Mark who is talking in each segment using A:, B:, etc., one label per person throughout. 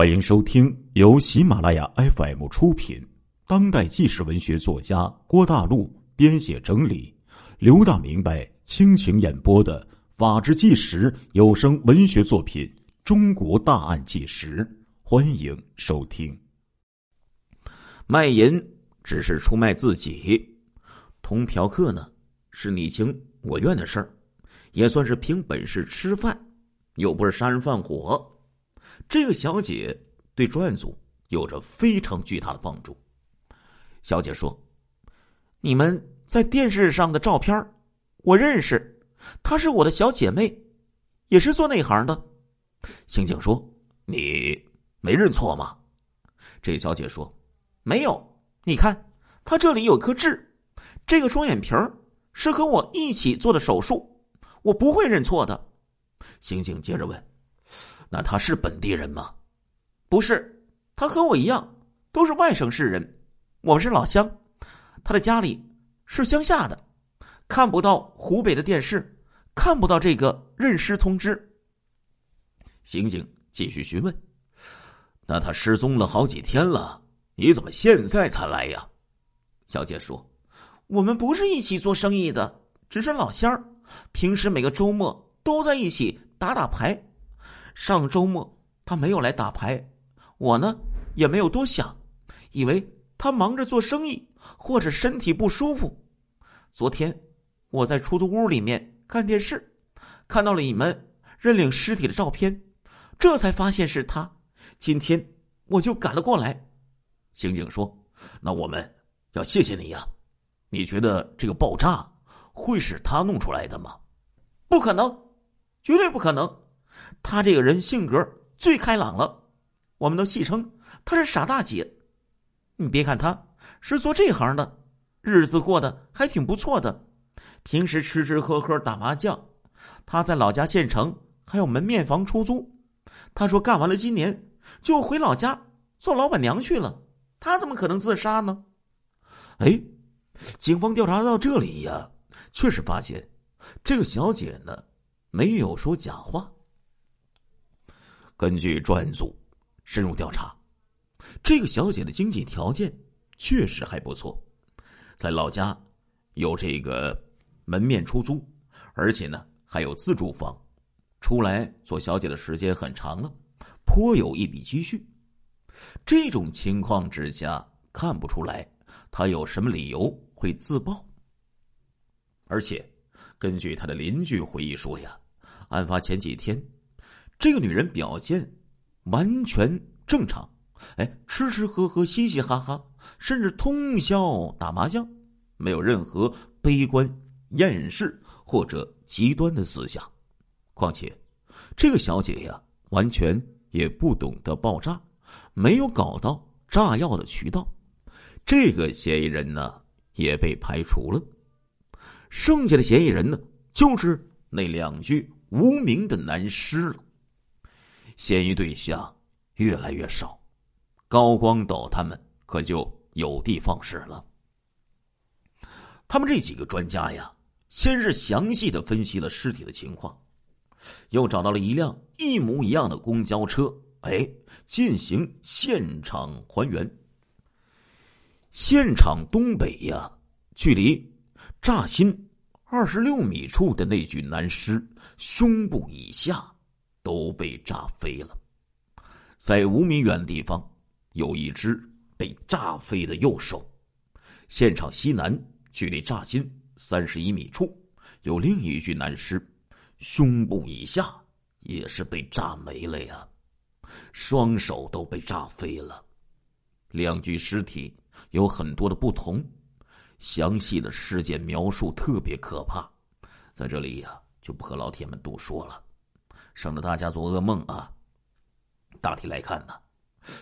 A: 欢迎收听由喜马拉雅 FM 出品、当代纪实文学作家郭大陆编写整理、刘大明白倾情演播的《法制纪实》有声文学作品《中国大案纪实》，欢迎收听。
B: 卖淫只是出卖自己，同嫖客呢是你情我愿的事儿，也算是凭本事吃饭，又不是杀人放火。这个小姐对专案组有着非常巨大的帮助。小姐说：“你们在电视上的照片，我认识，她是我的小姐妹，也是做那行的。”刑警说：“你没认错吗？”这小姐说：“没有，你看，她这里有颗痣，这个双眼皮儿是和我一起做的手术，我不会认错的。”刑警接着问。那他是本地人吗？不是，他和我一样都是外省市人，我们是老乡。他的家里是乡下的，看不到湖北的电视，看不到这个认尸通知。刑警继续询问：“那他失踪了好几天了，你怎么现在才来呀？”小姐说：“我们不是一起做生意的，只是老乡儿平时每个周末都在一起打打牌。”上周末他没有来打牌，我呢也没有多想，以为他忙着做生意或者身体不舒服。昨天我在出租屋里面看电视，看到了你们认领尸体的照片，这才发现是他。今天我就赶了过来。刑警说：“那我们要谢谢你呀。你觉得这个爆炸会是他弄出来的吗？不可能，绝对不可能。”他这个人性格最开朗了，我们都戏称他是傻大姐。你别看他是做这行的，日子过得还挺不错的。平时吃吃喝喝打麻将，他在老家县城还有门面房出租。他说干完了今年就回老家做老板娘去了。他怎么可能自杀呢？哎，警方调查到这里呀，确实发现这个小姐呢没有说假话。根据专案组深入调查，这个小姐的经济条件确实还不错，在老家有这个门面出租，而且呢还有自住房，出来做小姐的时间很长了，颇有一笔积蓄。这种情况之下，看不出来她有什么理由会自爆。而且，根据她的邻居回忆说呀，案发前几天。这个女人表现完全正常，哎，吃吃喝喝，嘻嘻哈哈，甚至通宵打麻将，没有任何悲观、厌世或者极端的思想。况且，这个小姐呀，完全也不懂得爆炸，没有搞到炸药的渠道，这个嫌疑人呢也被排除了。剩下的嫌疑人呢，就是那两具无名的男尸了。嫌疑对象越来越少，高光斗他们可就有的放矢了。他们这几个专家呀，先是详细的分析了尸体的情况，又找到了一辆一模一样的公交车，哎，进行现场还原。现场东北呀，距离炸心二十六米处的那具男尸胸部以下。都被炸飞了，在五米远的地方有一只被炸飞的右手。现场西南距离炸心三十一米处有另一具男尸，胸部以下也是被炸没了呀，双手都被炸飞了。两具尸体有很多的不同，详细的事件描述特别可怕，在这里呀就不和老铁们多说了。省得大家做噩梦啊！大体来看呢，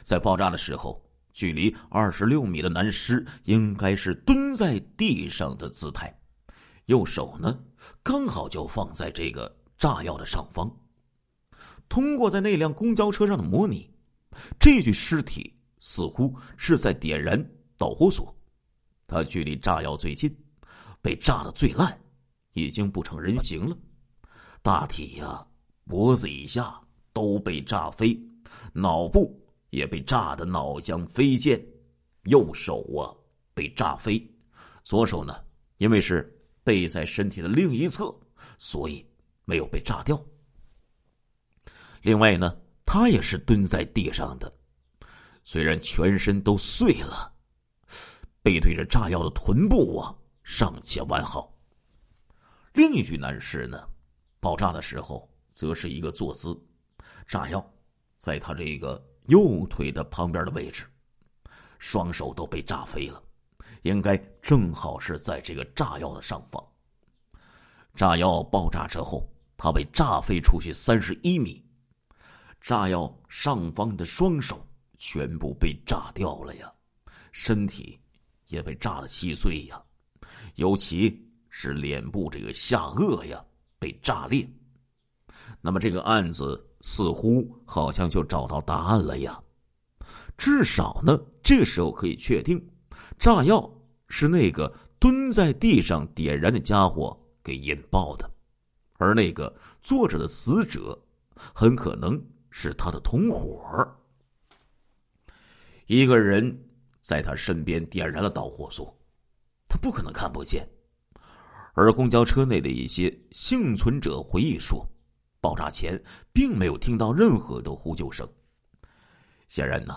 B: 在爆炸的时候，距离二十六米的男尸应该是蹲在地上的姿态，右手呢刚好就放在这个炸药的上方。通过在那辆公交车上的模拟，这具尸体似乎是在点燃导火索，它距离炸药最近，被炸的最烂，已经不成人形了。大体呀。脖子以下都被炸飞，脑部也被炸得脑浆飞溅，右手啊被炸飞，左手呢因为是背在身体的另一侧，所以没有被炸掉。另外呢，他也是蹲在地上的，虽然全身都碎了，背对着炸药的臀部啊尚且完好。另一具男尸呢，爆炸的时候则是一个坐姿，炸药在他这个右腿的旁边的位置，双手都被炸飞了，应该正好是在这个炸药的上方。炸药爆炸之后，他被炸飞出去三十一米。炸药上方的双手全部被炸掉了呀，身体也被炸得稀碎呀，尤其是脸部这个下颚呀被炸裂。那么这个案子似乎好像就找到答案了呀，至少呢，这时候可以确定，炸药是那个蹲在地上点燃的家伙给引爆的，而那个坐着的死者很可能。是他的同伙一个人在他身边点燃了导火索，他不可能看不见。而公交车内的一些幸存者回忆说，爆炸前并没有听到任何的呼救声。显然呢，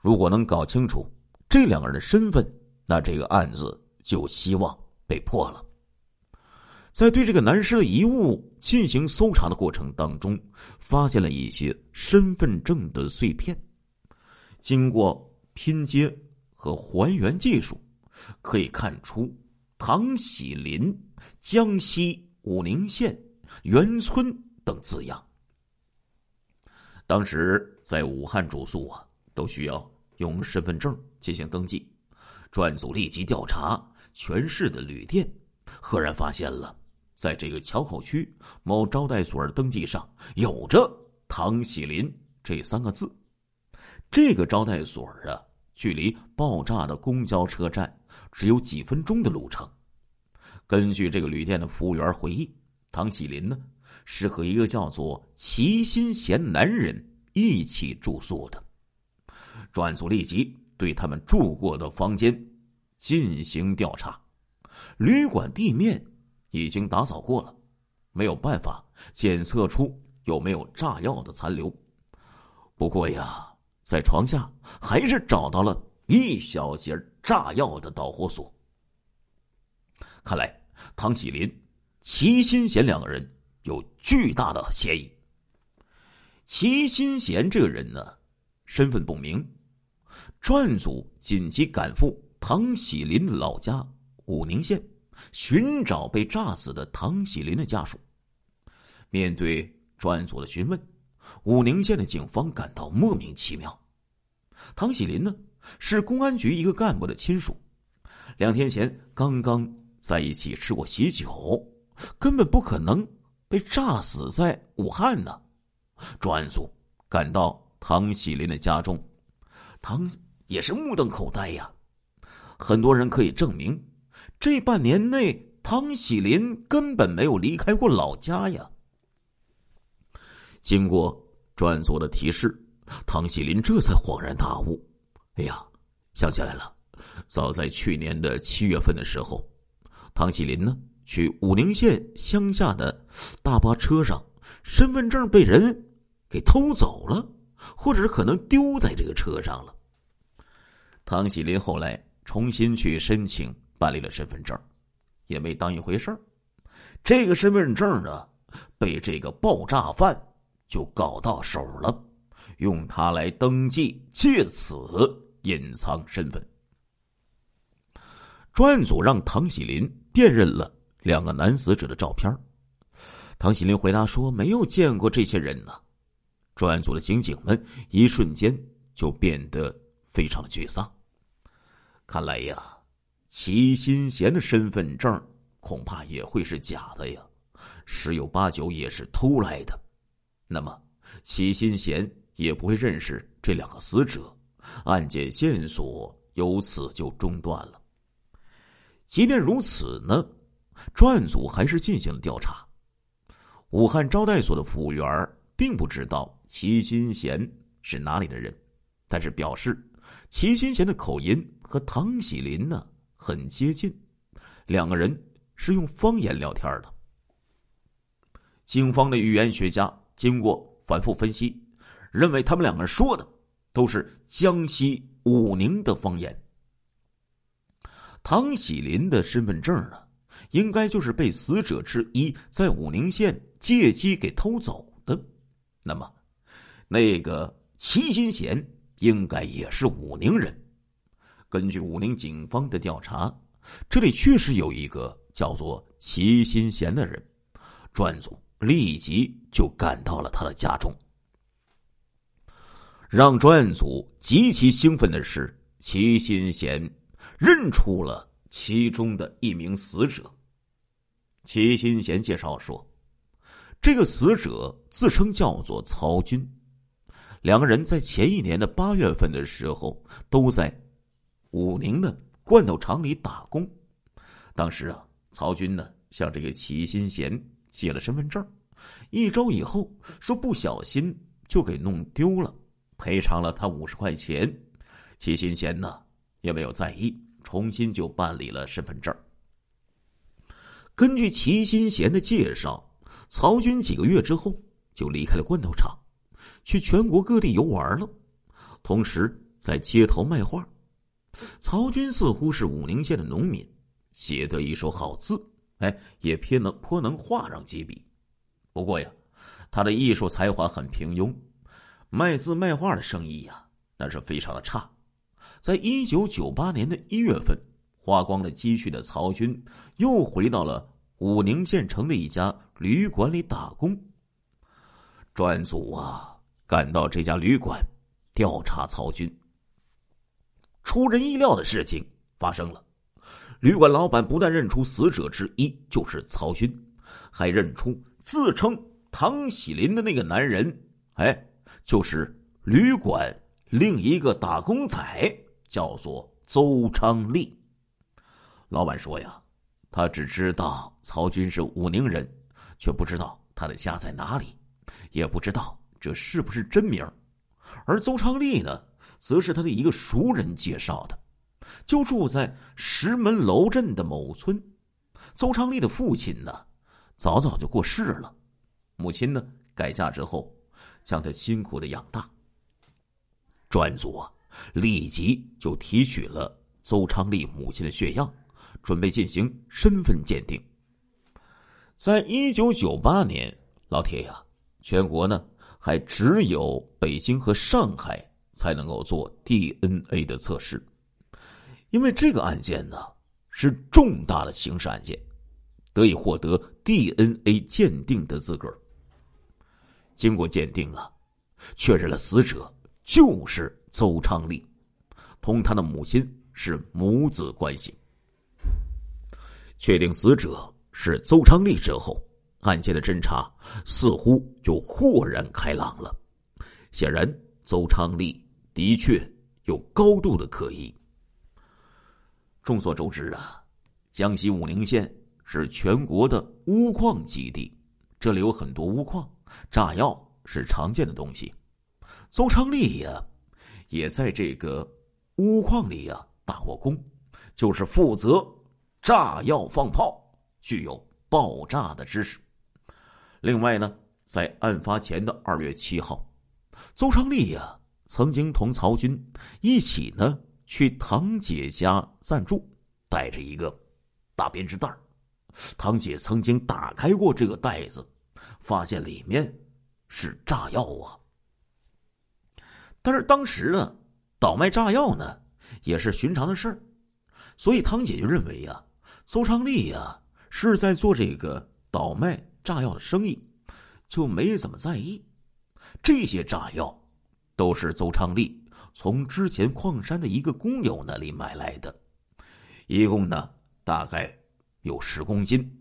B: 如果能搞清楚这两个人的身份，那这个案子就有希望被破了。在对这个男尸的遗物进行搜查的过程当中，发现了一些身份证的碎片。经过拼接和还原技术，可以看出唐喜林、江西武宁县原村等字样。当时在武汉住宿啊，都需要用身份证进行登记。专案组立即调查全市的旅店，赫然发现了。在这个桥口区某招待所登记上有着“唐喜林”这三个字。这个招待所啊，距离爆炸的公交车站只有几分钟的路程。根据这个旅店的服务员回忆，唐喜林呢是和一个叫做齐新贤男人一起住宿的。专案组立即对他们住过的房间进行调查，旅馆地面。已经打扫过了，没有办法检测出有没有炸药的残留。不过呀，在床下还是找到了一小节炸药的导火索。看来唐启林、齐新贤两个人有巨大的嫌疑。齐新贤这个人呢，身份不明。专案组紧急赶赴唐喜林老家武宁县。寻找被炸死的唐喜林的家属。面对专案组的询问，武宁县的警方感到莫名其妙。唐喜林呢，是公安局一个干部的亲属，两天前刚刚在一起吃过喜酒，根本不可能被炸死在武汉呢。专案组赶到唐喜林的家中，唐也是目瞪口呆呀。很多人可以证明。这半年内，唐喜林根本没有离开过老家呀。经过专案组的提示，唐喜林这才恍然大悟：“哎呀，想起来了！早在去年的七月份的时候，唐喜林呢去武宁县乡下的大巴车上，身份证被人给偷走了，或者是可能丢在这个车上了。唐喜林后来重新去申请。”办理了身份证，也没当一回事儿。这个身份证呢，被这个爆炸犯就搞到手了，用它来登记，借此隐藏身份。专案组让唐喜林辨认了两个男死者的照片，唐喜林回答说没有见过这些人呢。专案组的刑警们一瞬间就变得非常的沮丧，看来呀。齐新贤的身份证恐怕也会是假的呀，十有八九也是偷来的。那么，齐新贤也不会认识这两个死者，案件线索由此就中断了。即便如此呢，专案组还是进行了调查。武汉招待所的服务员并不知道齐新贤是哪里的人，但是表示齐新贤的口音和唐喜林呢很接近，两个人是用方言聊天的。警方的语言学家经过反复分析，认为他们两个人说的都是江西武宁的方言。唐喜林的身份证呢，应该就是被死者之一在武宁县借机给偷走的。那么，那个齐新贤应该也是武宁人。根据武宁警方的调查，这里确实有一个叫做齐新贤的人。专案组立即就赶到了他的家中。让专案组极其兴奋的是，齐新贤认出了其中的一名死者。齐新贤介绍说，这个死者自称叫做曹军，两个人在前一年的八月份的时候都在。武宁的罐头厂里打工，当时啊，曹军呢向这个齐新贤借了身份证，一周以后说不小心就给弄丢了，赔偿了他五十块钱。齐新贤呢也没有在意，重新就办理了身份证。根据齐新贤的介绍，曹军几个月之后就离开了罐头厂，去全国各地游玩了，同时在街头卖画。曹军似乎是武宁县的农民，写得一手好字，哎，也偏能颇能画上几笔。不过呀，他的艺术才华很平庸，卖字卖画的生意呀，那是非常的差。在一九九八年的一月份，花光了积蓄的曹军又回到了武宁县城的一家旅馆里打工。专案组啊，赶到这家旅馆调查曹军。出人意料的事情发生了，旅馆老板不但认出死者之一就是曹军，还认出自称唐喜林的那个男人，哎，就是旅馆另一个打工仔，叫做邹昌利。老板说呀，他只知道曹军是武宁人，却不知道他的家在哪里，也不知道这是不是真名。而邹昌利呢？则是他的一个熟人介绍的，就住在石门楼镇的某村。邹昌利的父亲呢，早早就过世了，母亲呢改嫁之后，将他辛苦的养大。专案组啊，立即就提取了邹昌利母亲的血样，准备进行身份鉴定。在一九九八年，老铁呀，全国呢还只有北京和上海。才能够做 DNA 的测试，因为这个案件呢是重大的刑事案件，得以获得 DNA 鉴定的资格。经过鉴定啊，确认了死者就是邹昌利，同他的母亲是母子关系。确定死者是邹昌利之后，案件的侦查似乎就豁然开朗了。显然，邹昌利。的确有高度的可疑。众所周知啊，江西武宁县是全国的钨矿基地，这里有很多钨矿，炸药是常见的东西。邹昌利呀，也在这个钨矿里呀打过工，就是负责炸药放炮，具有爆炸的知识。另外呢，在案发前的二月七号，邹昌利呀。曾经同曹军一起呢去堂姐家暂住，带着一个大编织袋堂姐曾经打开过这个袋子，发现里面是炸药啊。但是当时呢，倒卖炸药呢也是寻常的事儿，所以堂姐就认为呀，邹昌利呀是在做这个倒卖炸药的生意，就没怎么在意这些炸药。都是邹昌利从之前矿山的一个工友那里买来的，一共呢大概有十公斤。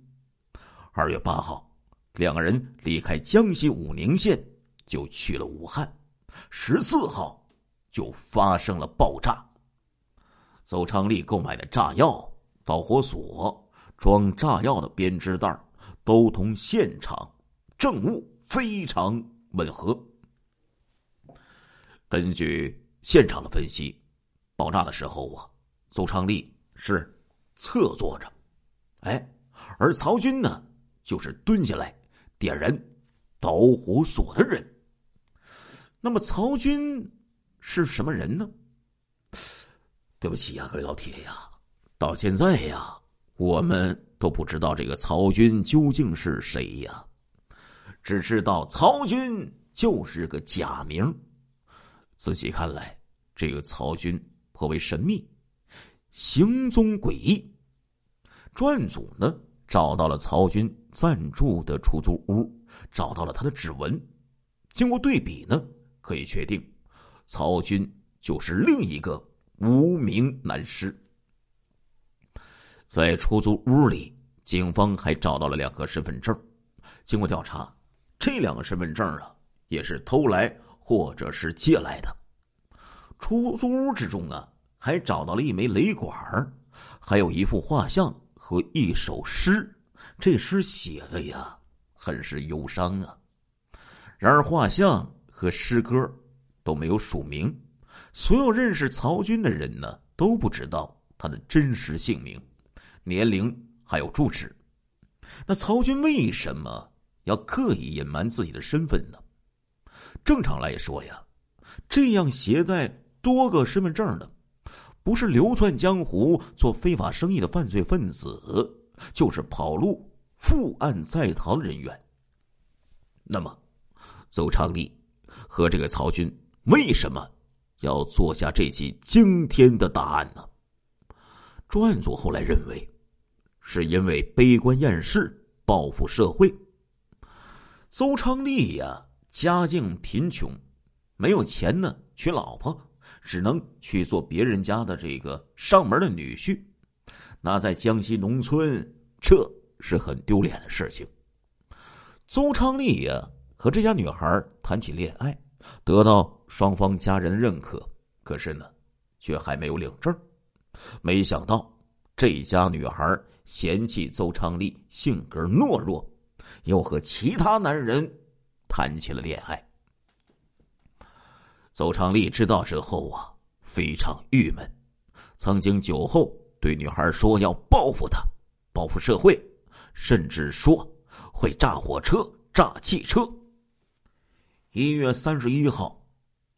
B: 二月八号，两个人离开江西武宁县，就去了武汉。十四号就发生了爆炸。邹昌利购买的炸药、导火索、装炸药的编织袋，都同现场证物非常吻合。根据现场的分析，爆炸的时候啊，邹昌利是侧坐着，哎，而曹军呢，就是蹲下来点燃导火索的人。那么曹军是什么人呢？对不起呀，各位老铁呀，到现在呀，我们都不知道这个曹军究竟是谁呀，只知道曹军就是个假名。仔细看来，这个曹军颇为神秘，行踪诡异。专案组呢找到了曹军暂住的出租屋，找到了他的指纹，经过对比呢。可以确定，曹军就是另一个无名男尸。在出租屋里，警方还找到了两个身份证。经过调查，这两个身份证啊，也是偷来或者是借来的。出租屋之中啊，还找到了一枚雷管，还有一幅画像和一首诗。这诗写的呀，很是忧伤啊。然而画像。和诗歌都没有署名，所有认识曹军的人呢都不知道他的真实姓名、年龄还有住址。那曹军为什么要刻意隐瞒自己的身份呢？正常来说呀，这样携带多个身份证的，不是流窜江湖做非法生意的犯罪分子，就是跑路、负案在逃的人员。那么，邹昌利。和这个曹军为什么要做下这起惊天的大案呢？专案组后来认为，是因为悲观厌世、报复社会。邹昌利呀，家境贫穷，没有钱呢，娶老婆只能去做别人家的这个上门的女婿。那在江西农村，这是很丢脸的事情。邹昌利呀。和这家女孩谈起恋爱，得到双方家人的认可，可是呢，却还没有领证。没想到这家女孩嫌弃邹昌利性格懦弱，又和其他男人谈起了恋爱。邹昌利知道之后啊，非常郁闷，曾经酒后对女孩说要报复她，报复社会，甚至说会炸火车、炸汽车。一月三十一号，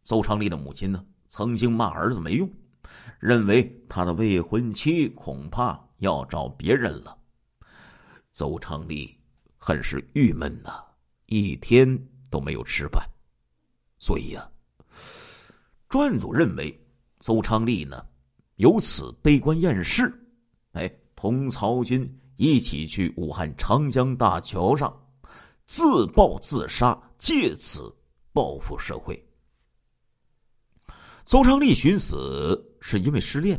B: 邹昌利的母亲呢，曾经骂儿子没用，认为他的未婚妻恐怕要找别人了。邹昌利很是郁闷呐，一天都没有吃饭。所以啊，专案组认为邹昌利呢，由此悲观厌世，哎，同曹军一起去武汉长江大桥上自爆自杀，借此。报复社会。邹昌利寻死是因为失恋，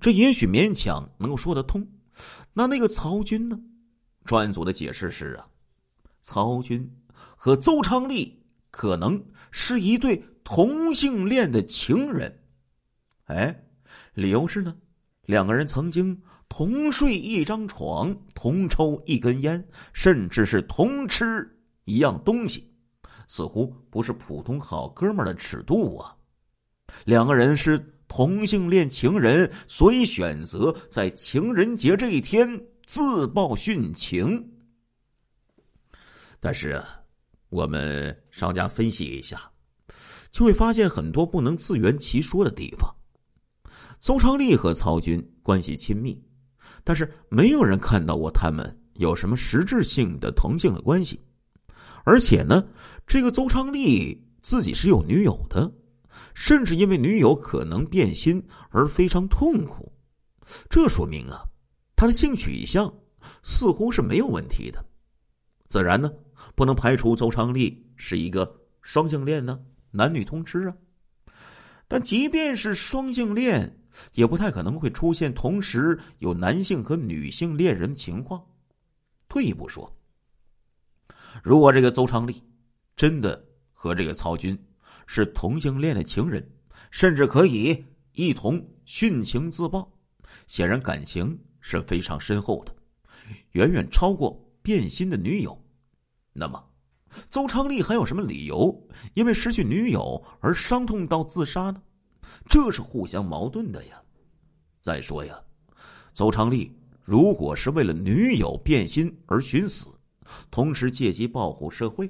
B: 这也许勉强能够说得通。那那个曹军呢？专案组的解释是啊，曹军和邹昌利可能是一对同性恋的情人。哎，理由是呢，两个人曾经同睡一张床，同抽一根烟，甚至是同吃一样东西。似乎不是普通好哥们的尺度啊！两个人是同性恋情人，所以选择在情人节这一天自曝殉情。但是啊，我们稍加分析一下，就会发现很多不能自圆其说的地方。邹昌利和曹军关系亲密，但是没有人看到过他们有什么实质性的同性的关系。而且呢，这个邹昌利自己是有女友的，甚至因为女友可能变心而非常痛苦。这说明啊，他的性取向似乎是没有问题的。自然呢，不能排除邹昌利是一个双性恋呢，男女通吃啊。但即便是双性恋，也不太可能会出现同时有男性和女性恋人的情况。退一步说。如果这个邹昌利真的和这个曹军是同性恋的情人，甚至可以一同殉情自爆，显然感情是非常深厚的，远远超过变心的女友。那么，邹昌利还有什么理由因为失去女友而伤痛到自杀呢？这是互相矛盾的呀。再说呀，邹昌利如果是为了女友变心而寻死，同时借机报复社会，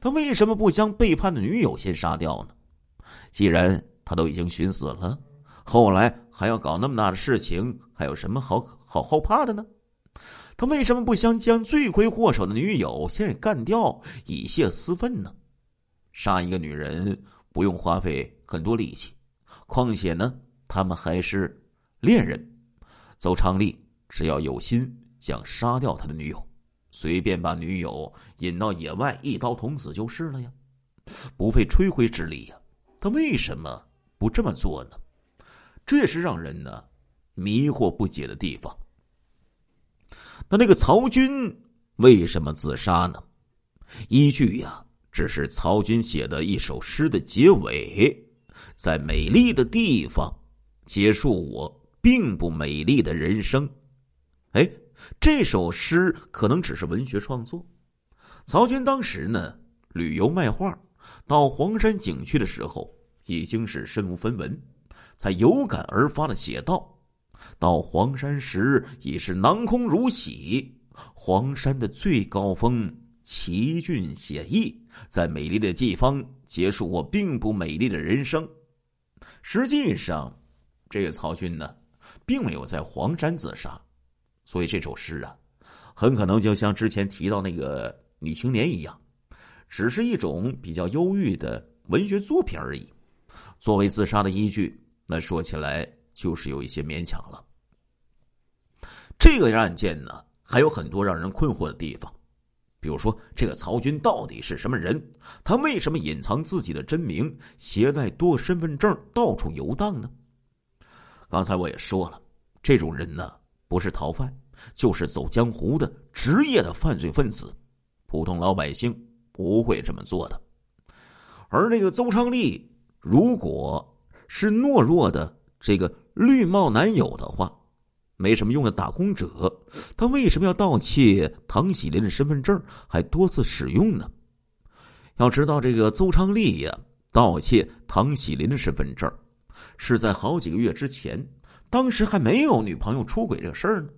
B: 他为什么不将背叛的女友先杀掉呢？既然他都已经寻死了，后来还要搞那么大的事情，还有什么好好后怕的呢？他为什么不想将罪魁祸首的女友先给干掉，以泄私愤呢？杀一个女人不用花费很多力气，况且呢，他们还是。恋人，邹昌利只要有心想杀掉他的女友，随便把女友引到野外一刀捅死就是了呀，不费吹灰之力呀。他为什么不这么做呢？这也是让人呢迷惑不解的地方。那那个曹军为什么自杀呢？依据呀，只是曹军写的一首诗的结尾，在美丽的地方结束我。并不美丽的人生，哎，这首诗可能只是文学创作。曹军当时呢，旅游卖画，到黄山景区的时候，已经是身无分文，才有感而发的写道：“到黄山时已是囊空如洗，黄山的最高峰奇峻险异，在美丽的地方结束我并不美丽的人生。”实际上，这个曹军呢。并没有在黄山自杀，所以这首诗啊，很可能就像之前提到那个女青年一样，只是一种比较忧郁的文学作品而已。作为自杀的依据，那说起来就是有一些勉强了。这个案件呢，还有很多让人困惑的地方，比如说这个曹军到底是什么人？他为什么隐藏自己的真名，携带多身份证到处游荡呢？刚才我也说了，这种人呢，不是逃犯，就是走江湖的职业的犯罪分子，普通老百姓不会这么做的。而那个邹昌利，如果是懦弱的这个绿帽男友的话，没什么用的打工者，他为什么要盗窃唐喜林的身份证，还多次使用呢？要知道，这个邹昌利呀，盗窃唐喜林的身份证。是在好几个月之前，当时还没有女朋友出轨这个事儿呢。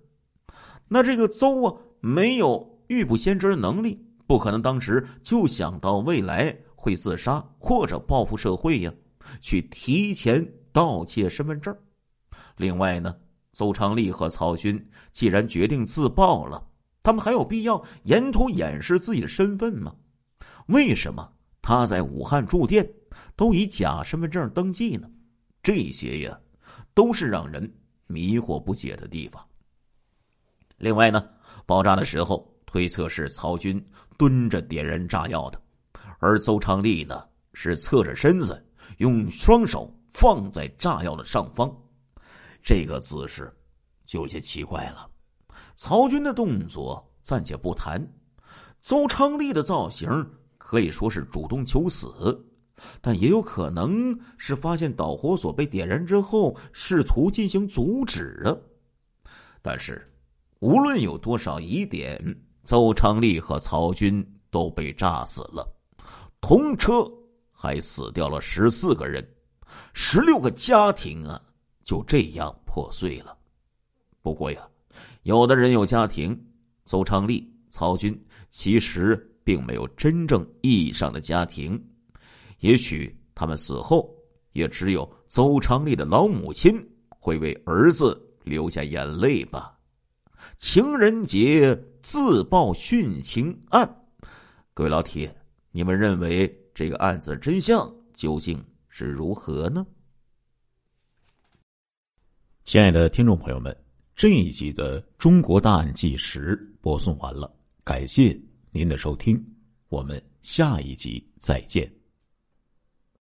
B: 那这个邹啊，没有预卜先知的能力，不可能当时就想到未来会自杀或者报复社会呀，去提前盗窃身份证。另外呢，邹昌利和曹军既然决定自爆了，他们还有必要沿途掩饰自己的身份吗？为什么他在武汉住店都以假身份证登记呢？这些呀，都是让人迷惑不解的地方。另外呢，爆炸的时候推测是曹军蹲着点燃炸药的，而邹昌利呢是侧着身子，用双手放在炸药的上方，这个姿势就有些奇怪了。曹军的动作暂且不谈，邹昌利的造型可以说是主动求死。但也有可能是发现导火索被点燃之后，试图进行阻止啊。但是，无论有多少疑点，邹昌利和曹军都被炸死了，同车还死掉了十四个人，十六个家庭啊就这样破碎了。不过呀，有的人有家庭，邹昌利、曹军其实并没有真正意义上的家庭。也许他们死后，也只有邹昌利的老母亲会为儿子流下眼泪吧。情人节自曝殉情案，各位老铁，你们认为这个案子的真相究竟是如何呢？
A: 亲爱的听众朋友们，这一集的《中国大案纪实》播送完了，感谢您的收听，我们下一集再见。